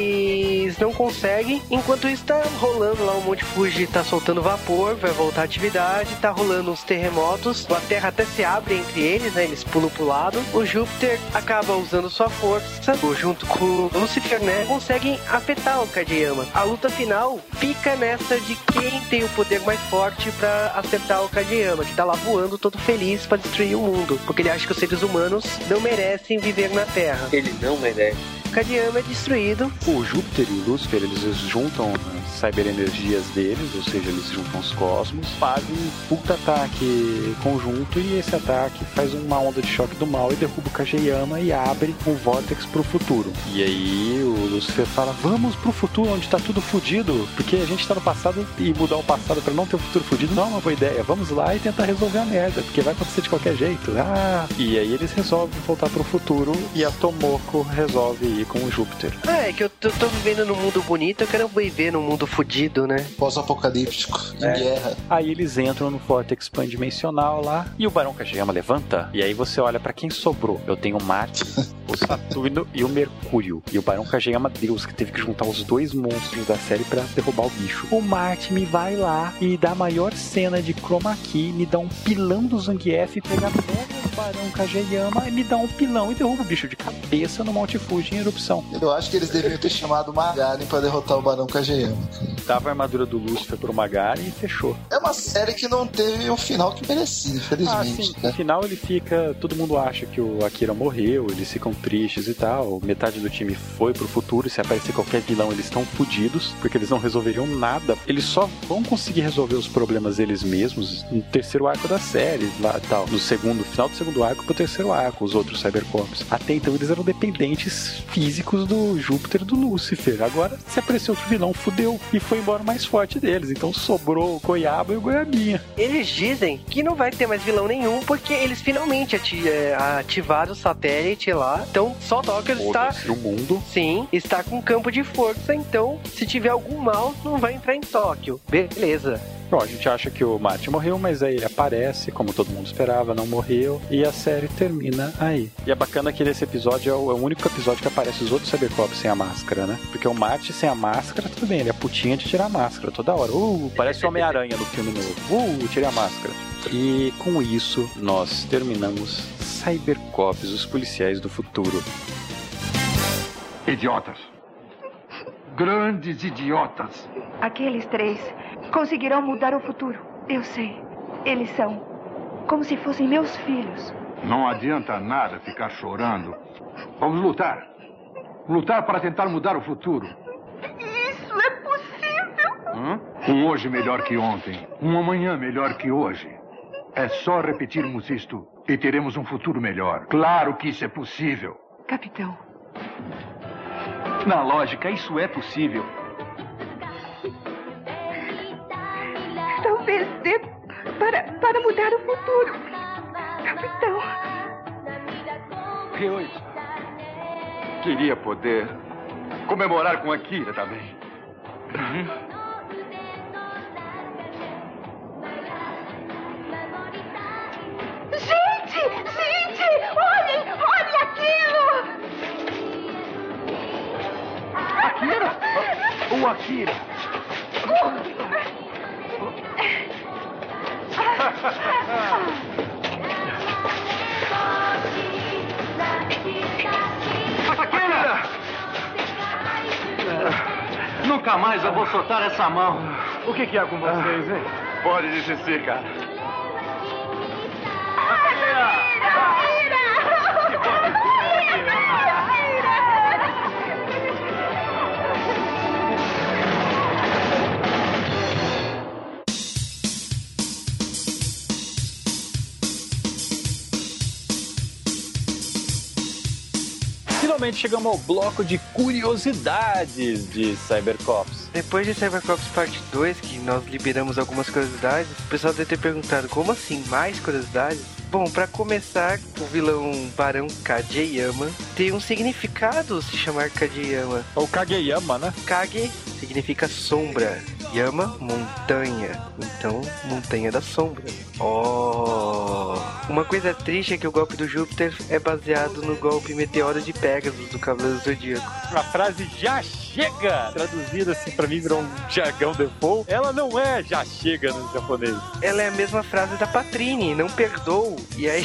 eles não conseguem. Enquanto isso, tá rolando lá o Monte Fuji, tá soltando vapor, vai voltar atividade, tá rolando uns terremotos, a Terra até se abre entre eles, né? Eles pulam pro lado. O Júpiter acaba usando sua força, junto com o Lucifer, né? Conseguem afetar o Kageyama. A luta final fica nessa de quem tem o poder mais forte pra acertar o Kageyama, que tá lá voando todo feliz pra destruir o mundo, porque ele acha que os seres humanos não merecem viver na Terra. Ele não merece. O Kageyama é destruído. O Júpiter e o Lúcifer, eles juntam as cyberenergias deles, ou seja, eles juntam os cosmos, fazem um puta ataque conjunto e esse ataque faz uma onda de choque do mal e derruba o Kageyama e abre um vórtex pro futuro. E aí o Lúcifer fala, vamos pro futuro onde tá tudo fudido, porque a gente tá no passado e mudar o passado pra não ter um futuro fudido não é uma boa ideia. Vamos lá e tentar resolver a merda, porque vai acontecer de qualquer jeito. Ah! E aí eles resolvem voltar pro futuro e a Tomoko resolve ir com o Júpiter. É, que eu tô, tô vivendo num mundo bonito, eu quero viver num mundo fudido, né? Pós-apocalíptico, em guerra. Aí eles entram no vórtex pandimensional lá e o Barão Kageyama levanta. E aí você olha pra quem sobrou. Eu tenho o Marte, o Saturno e o Mercúrio. E o Barão Kageyama, Deus, que teve que juntar os dois monstros da série pra derrubar o bicho. O Marte me vai lá e dá a maior cena de chroma key, me dá um pilão do Zangief e pega mega Barão Kageyama me dá um pilão e derruba o bicho de cabeça no Monte Fuji em erupção. Eu acho que eles deveriam ter chamado o Magaren pra derrotar o Barão Kageyama. Dava a armadura do Lúcifer pro Magari e fechou. É uma série que não teve o final que merecia, Ah, infelizmente. sim. né? No final ele fica. Todo mundo acha que o Akira morreu, eles ficam tristes e tal. Metade do time foi pro futuro. E se aparecer qualquer vilão, eles estão fodidos, porque eles não resolveriam nada. Eles só vão conseguir resolver os problemas eles mesmos no terceiro arco da série, lá tal. No segundo, final do segundo arco pro terceiro arco, os outros Cybercops. Até então eles eram dependentes físicos do Júpiter e do Lúcifer. Agora, se aparecer outro vilão, fudeu. E foi embora o mais forte deles. Então sobrou o Goiaba e o Goiabinha. Eles dizem que não vai ter mais vilão nenhum, porque eles finalmente é, ativaram o satélite lá. Então, só Tóquio está. O mundo. Sim, está com campo de força, então se tiver algum mal, não vai entrar em Tóquio. Beleza. Bom, a gente acha que o Marty morreu, mas aí ele aparece, como todo mundo esperava, não morreu, e a série termina aí. E é bacana que esse episódio é o, é o único episódio que aparece os outros Cybercops sem a máscara, né? Porque o Marty sem a máscara, tudo bem, ele é putinha de tirar a máscara toda hora. Uh, parece o Homem-Aranha no filme novo. Uh, tirei a máscara. E com isso, nós terminamos Cybercops, os policiais do futuro. Idiotas. Grandes idiotas. Aqueles três conseguirão mudar o futuro. Eu sei. Eles são como se fossem meus filhos. Não adianta nada ficar chorando. Vamos lutar. Lutar para tentar mudar o futuro. Isso é possível! Hã? Um hoje melhor que ontem. Um amanhã melhor que hoje. É só repetirmos isto e teremos um futuro melhor. Claro que isso é possível. Capitão, Na lógica, isso é possível. talvez dê para, para mudar o futuro. Capitão, Ryuichi, Queria poder comemorar com a Kira também. Gente! Akira! O Akira! Akira! Nunca mais eu vou soltar essa mão. O que, que é com vocês, hein? Pode desistir, cara. Finalmente chegamos ao bloco de curiosidades de Cybercops. Depois de Cybercops Parte 2, que nós liberamos algumas curiosidades, o pessoal deve ter perguntado como assim, mais curiosidades? Bom, pra começar, o vilão Barão Kageyama tem um significado se chamar Kageyama. É o Kageyama, né? Kage significa sombra, Yama, montanha. Então, montanha da sombra. Oh! Uma coisa triste é que o golpe do Júpiter é baseado no golpe meteoro de Pegasus do Cavaleiro do Zodíaco. A frase já chega, traduzida assim pra mim virou um jargão default. Ela não é já chega no japonês. Ela é a mesma frase da Patrine, não perdoo. E aí,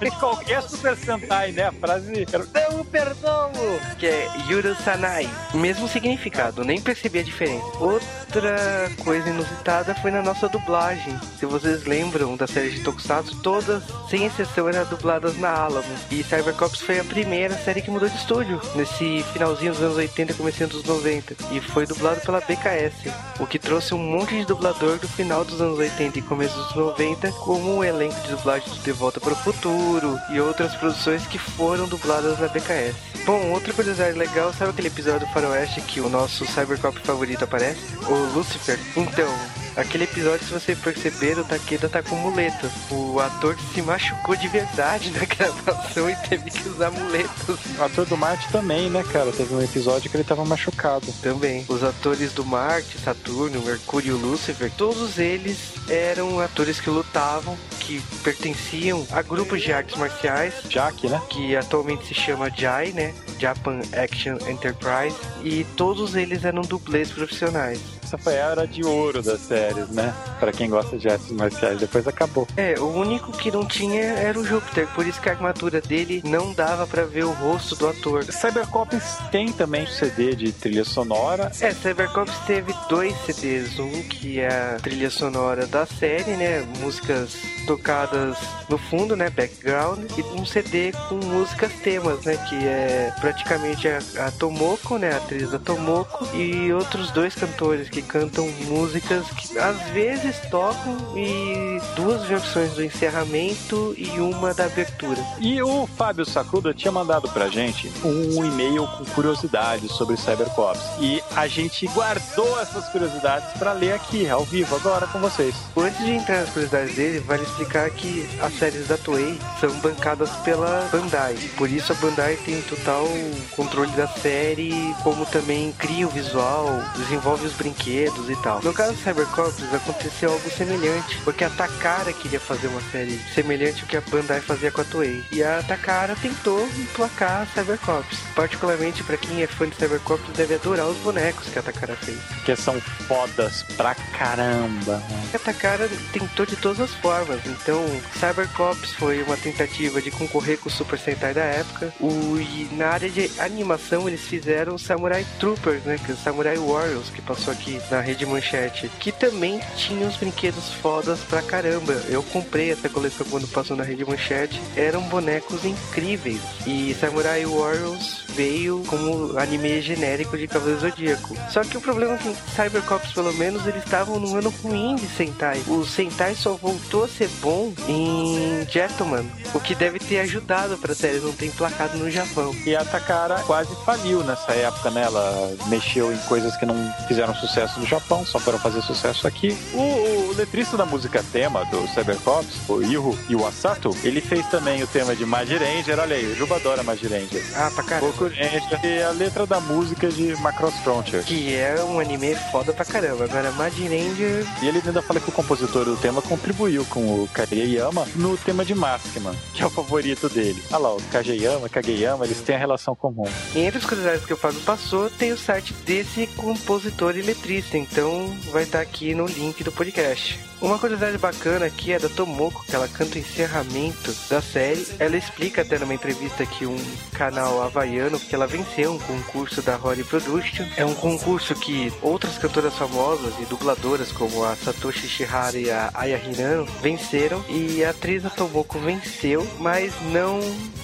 De qualquer Super Sentai, né? A frase não perdoo. que é Yuru Sanai. Mesmo significado, nem percebi a diferença. Outra coisa inusitada foi na nossa dublagem. Se vocês lembram da série de Tokusatsu, todas, sem exceção, eram dubladas na Alamo. E Cybercops foi a primeira série que mudou de estúdio, nesse finalzinho dos anos 80 e dos 90. E foi dublado pela BKS, o que trouxe um monte de dublador do final dos anos 80 e começo dos 90, como o elenco de dublagem do De Volta para o Futuro e outras produções que foram dubladas na BKS. Bom, outra curiosidade legal, sabe aquele episódio do Faroeste que o nosso Cybercop favorito aparece? O Lucifer? Então, aquele episódio, se você perceber, o Takeda tá com muletas. O ator se machucou de verdade na gravação e teve que usar muletas. O ator do Marte também, né, cara? Teve um episódio que ele tava machucado. Também. Os atores do Marte, Saturno, Mercúrio e Lúcifer, todos eles eram atores que lutavam, que pertenciam a grupos de artes marciais, Jack, né? que atualmente se chama JAI, né? Japan Action Enterprise, e todos eles eram dublês profissionais. Essa foi a era de ouro das séries, né? Pra quem gosta de artes marciais. Depois acabou. É, o único que não tinha era o Júpiter, por isso que a armadura dele não dava pra ver o rosto do ator. Cybercops tem também CD de trilha sonora. É, Cybercops teve dois CDs, um que é a trilha sonora da série, né? Músicas tocadas no fundo, né? Background, e um CD com músicas temas, né? Que é praticamente a, a Tomoko, né? A atriz da Tomoko, e outros dois cantores que cantam músicas que às vezes tocam e duas versões do encerramento e uma da abertura. E o Fábio Sacuda tinha mandado pra gente um e-mail com curiosidades sobre Cybercops. E a gente guardou essas curiosidades para ler aqui, ao vivo, agora com vocês. Antes de entrar nas curiosidades dele, vale explicar que as séries da Toei são bancadas pela Bandai. Por isso a Bandai tem total controle da série, como também cria o visual, desenvolve os brinquedos e tal. No caso do Cybercops aconteceu algo semelhante, porque a Takara queria fazer uma série semelhante ao que a Bandai fazia com a Toei. E a Takara tentou emplacar Cybercops. Particularmente para quem é fã de Cybercops deve adorar os bonecos que a Takara fez. Que são fodas pra caramba. né? A Takara tentou de todas as formas. Então, Cybercops foi uma tentativa de concorrer com o Super Sentai da época. O, e na área de animação eles fizeram Samurai Troopers, né? Que é o Samurai Warriors, que passou aqui na rede manchete. Que também tinha os brinquedos fodas pra caramba. Eu comprei essa coleção quando passou na rede manchete. Eram bonecos incríveis. E Samurai Warriors veio como anime genérico de Cavaleiro Zodíaco. Só que o problema é que Cybercops, pelo menos, eles estavam num ano ruim de Sentai. O Sentai só voltou a ser bom em Gentleman, o que deve ter ajudado pra série não ter emplacado no Japão. E a Takara quase faliu nessa época, né? Ela mexeu em coisas que não fizeram sucesso no Japão, só foram fazer sucesso aqui. O, o letrista da música tema do Cybercops, o Iho Iwasato, ele fez também o tema de Magi Ranger. Olha aí, o Juba adora Magi Ranger. Ah, pra caramba. Ranger e a letra da música de Macross Frontier. Que é um anime foda pra caramba. Agora, Mad Ranger. E ele ainda fala que o compositor do tema contribuiu com o Kageyama no tema de Maskman, que é o favorito dele. Olha lá, o Kageyama, Kageyama, eles têm a relação comum. Entre as curiosidades que o Fábio passou, tem o site desse compositor e letrista. Então, vai estar aqui no link do podcast. Uma curiosidade bacana aqui é da Tomoko, que ela canta o encerramento da série. Ela explica até numa entrevista que um canal havaiano que ela venceu um concurso da Rory Production. É um concurso que outras cantoras famosas e dubladoras como a Satoshi Shihara e a Aya Hirano venceram e a atriz da Tomoko venceu, mas não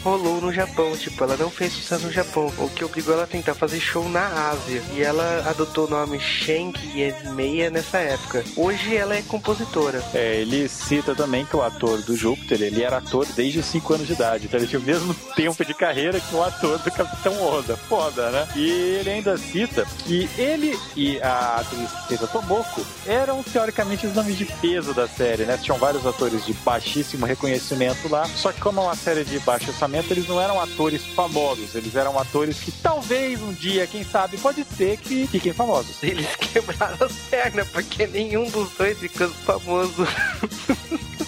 rolou no Japão, tipo, ela não fez sucesso no Japão, o que obrigou ela a tentar fazer show na Ásia. E ela adotou o nome Shenk Meia nessa época. Hoje ela é compositora. É, ele cita também que o ator do Júpiter, ele era ator desde 5 anos de idade, então ele tinha o mesmo tempo de carreira que o ator do Capitão Oda. Foda, né? E ele ainda cita que ele e a atriz que fez a Tomoko eram teoricamente os nomes de peso da série, né? Tinham vários atores de baixíssimo reconhecimento lá, só que como é uma série de baixo orçamento, eles não eram atores famosos, eles eram atores que talvez um dia, quem sabe, pode ser que fiquem famosos. Eles quebraram as pernas, porque nenhum dos dois ficou famoso.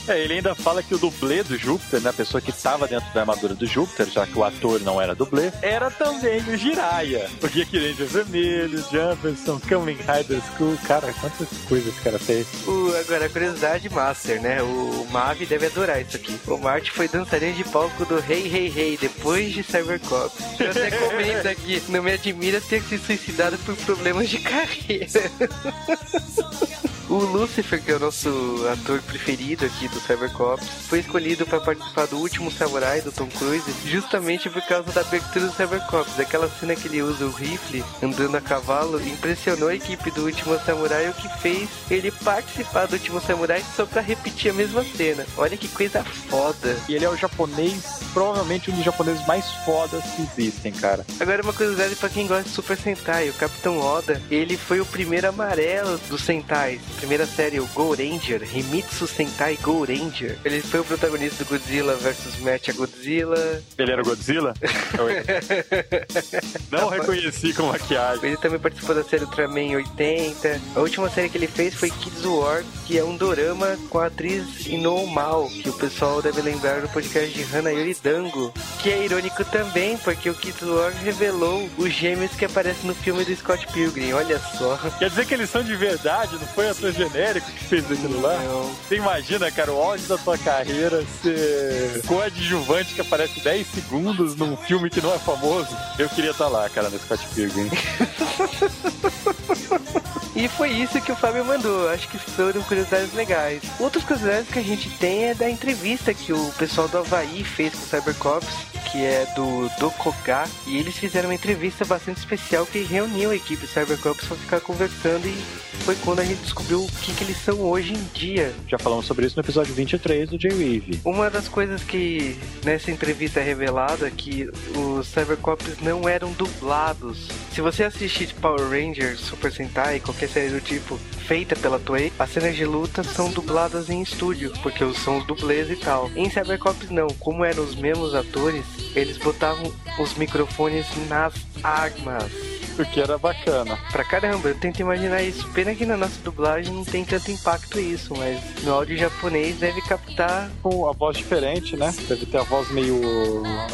É, ele ainda fala que o dublê do Júpiter, né, a pessoa que estava dentro da armadura do Júpiter, já que o ator não era dublê, era também o Jiraiya. Porque aqui Ranger Vermelho, Jumperson, Kamen Rider School, cara, quantas coisas esse cara fez. O, agora, a curiosidade master, né? O Mavi deve adorar isso aqui. O Marte foi dançarino de palco do Rei Rei Rei depois de Cybercop. Eu até comento aqui, não me admira ter se suicidado por problemas de carreira. O Lucifer, que é o nosso ator preferido aqui do Cybercops, foi escolhido para participar do último Samurai do Tom Cruise, justamente por causa da abertura do Cybercops. Aquela cena que ele usa o rifle andando a cavalo impressionou a equipe do último Samurai, o que fez ele participar do último Samurai só para repetir a mesma cena. Olha que coisa foda. E ele é o japonês, provavelmente um dos japoneses mais fodas que existem, cara. Agora uma curiosidade para quem gosta de Super Sentai, o Capitão Oda, ele foi o primeiro amarelo dos Sentais. Primeira série, o Go Ranger, Himitsu Sentai Go Ranger. Ele foi o protagonista do Godzilla vs Mecha Godzilla. Ele era o Godzilla? Não reconheci com maquiagem. Ele também participou da série Ultraman 80. A última série que ele fez foi Kids War, que é um dorama com a atriz Ino Mal, que o pessoal deve lembrar do podcast de Hana Yoridango, que é irônico também, porque o Kids War revelou os gêmeos que aparecem no filme do Scott Pilgrim, olha só. Quer dizer que eles são de verdade, não foi genérico que fez aquilo lá? Não. Você imagina, cara, o auge da sua carreira ser coadjuvante que aparece 10 segundos num filme que não é famoso? Eu queria estar lá, cara, no Scott Pilgrim. E foi isso que o Fábio mandou. Acho que foram curiosidades legais. Outras curiosidades que a gente tem é da entrevista que o pessoal do Havaí fez com o Cybercops, que é do Dokogá. E eles fizeram uma entrevista bastante especial que reuniu a equipe Cybercops para ficar conversando e foi quando a gente descobriu o que, que eles são hoje em dia. Já falamos sobre isso no episódio 23 do J-Wave. Uma das coisas que nessa entrevista é revelada é que os Cybercops não eram dublados. Se você assistir Power Rangers, Super Sentai, qualquer série do tipo feita pela Toei, as cenas de luta são dubladas em estúdio, porque são os dublês e tal. Em Cybercops não, como eram os mesmos atores, eles botavam os microfones nas armas. O que era bacana. Pra caramba, eu tento imaginar isso. Pena que na nossa dublagem não tem tanto impacto isso, mas no áudio japonês deve captar. Com a voz diferente, né? Deve ter a voz meio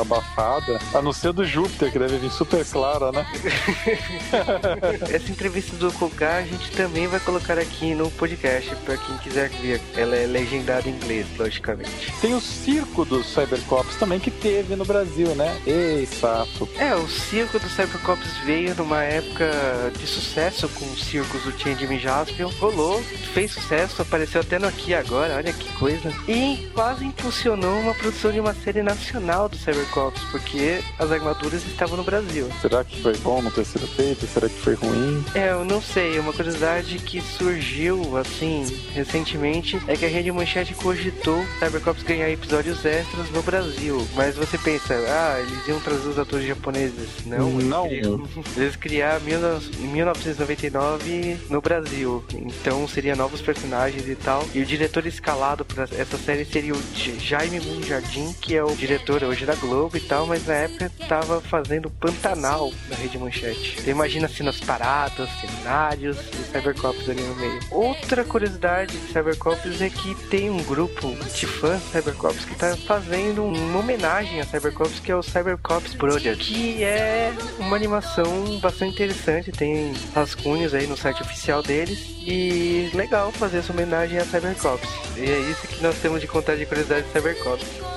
abafada. A não ser do Júpiter, que deve vir super clara, né? Essa entrevista do Koga a gente também vai colocar aqui no podcast pra quem quiser ver. Ela é legendada em inglês, logicamente. Tem o circo dos Cybercops também que teve no Brasil, né? Ei, sapo. É, o circo do Cybercops veio numa época de sucesso com os circos do Jimmy Jaspion. Rolou, fez sucesso, apareceu até no Aqui Agora, olha que coisa. E quase impulsionou uma produção de uma série nacional do Cybercops, porque as armaduras estavam no Brasil. Será que foi bom não ter sido feito? Será que foi ruim? É, eu não sei. Uma curiosidade que surgiu, assim, recentemente, é que a Rede Manchete cogitou Cybercops ganhar episódios extras no Brasil. Mas você pensa, ah, eles iam trazer os atores japoneses. Não, Não. Eles queriam, criar em 1999 no Brasil. Então seria novos personagens e tal. E o diretor escalado para essa série seria o Jaime Munjardim, que é o diretor hoje da Globo e tal, mas na época tava fazendo Pantanal na Rede Manchete. Então imagina assim nas paradas, cenários e Cybercops ali no meio. Outra curiosidade de Cybercops é que tem um grupo de fãs de Cybercops que tá fazendo uma homenagem a Cybercops que é o Cybercops Project, que é uma animação bastante interessante, tem rascunhos aí no site oficial deles e legal fazer essa homenagem a Cybercops. E é isso que nós temos de contar de curiosidade de Cybercops.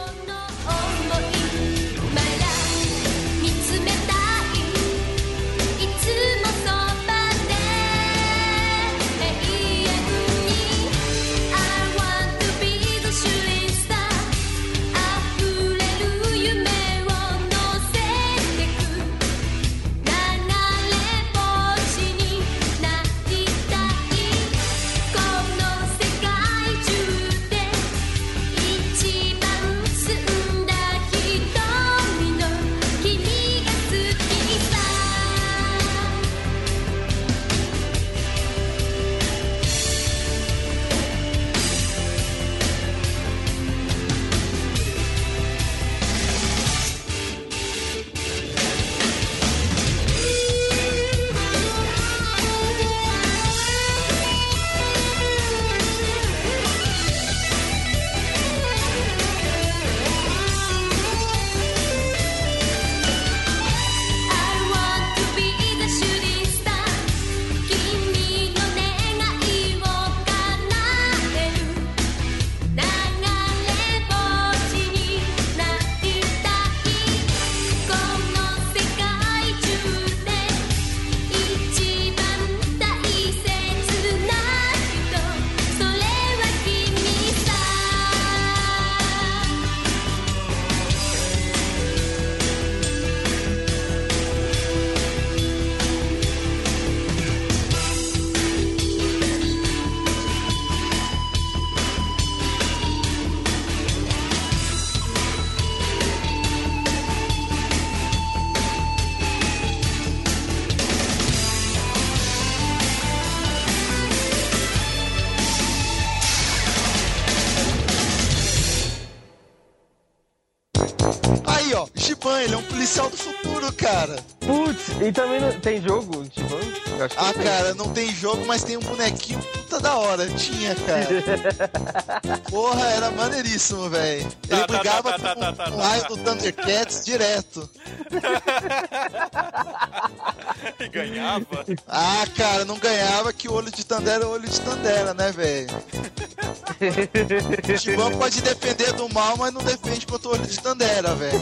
Tem jogo de Ah, tem. cara, não tem jogo, mas tem um bonequinho puta da hora. Tinha, cara. Porra, era maneiríssimo, velho. Ele Tá, tá, brigava tá, tá, com, tá, tá, com tá, o raio tá. do Thundercats direto. E ganhava. Ah, cara, não ganhava que o olho de Tandera é o olho de Tandera, né, velho? O Giban pode defender do mal, mas não defende contra o olho de Tandera, velho.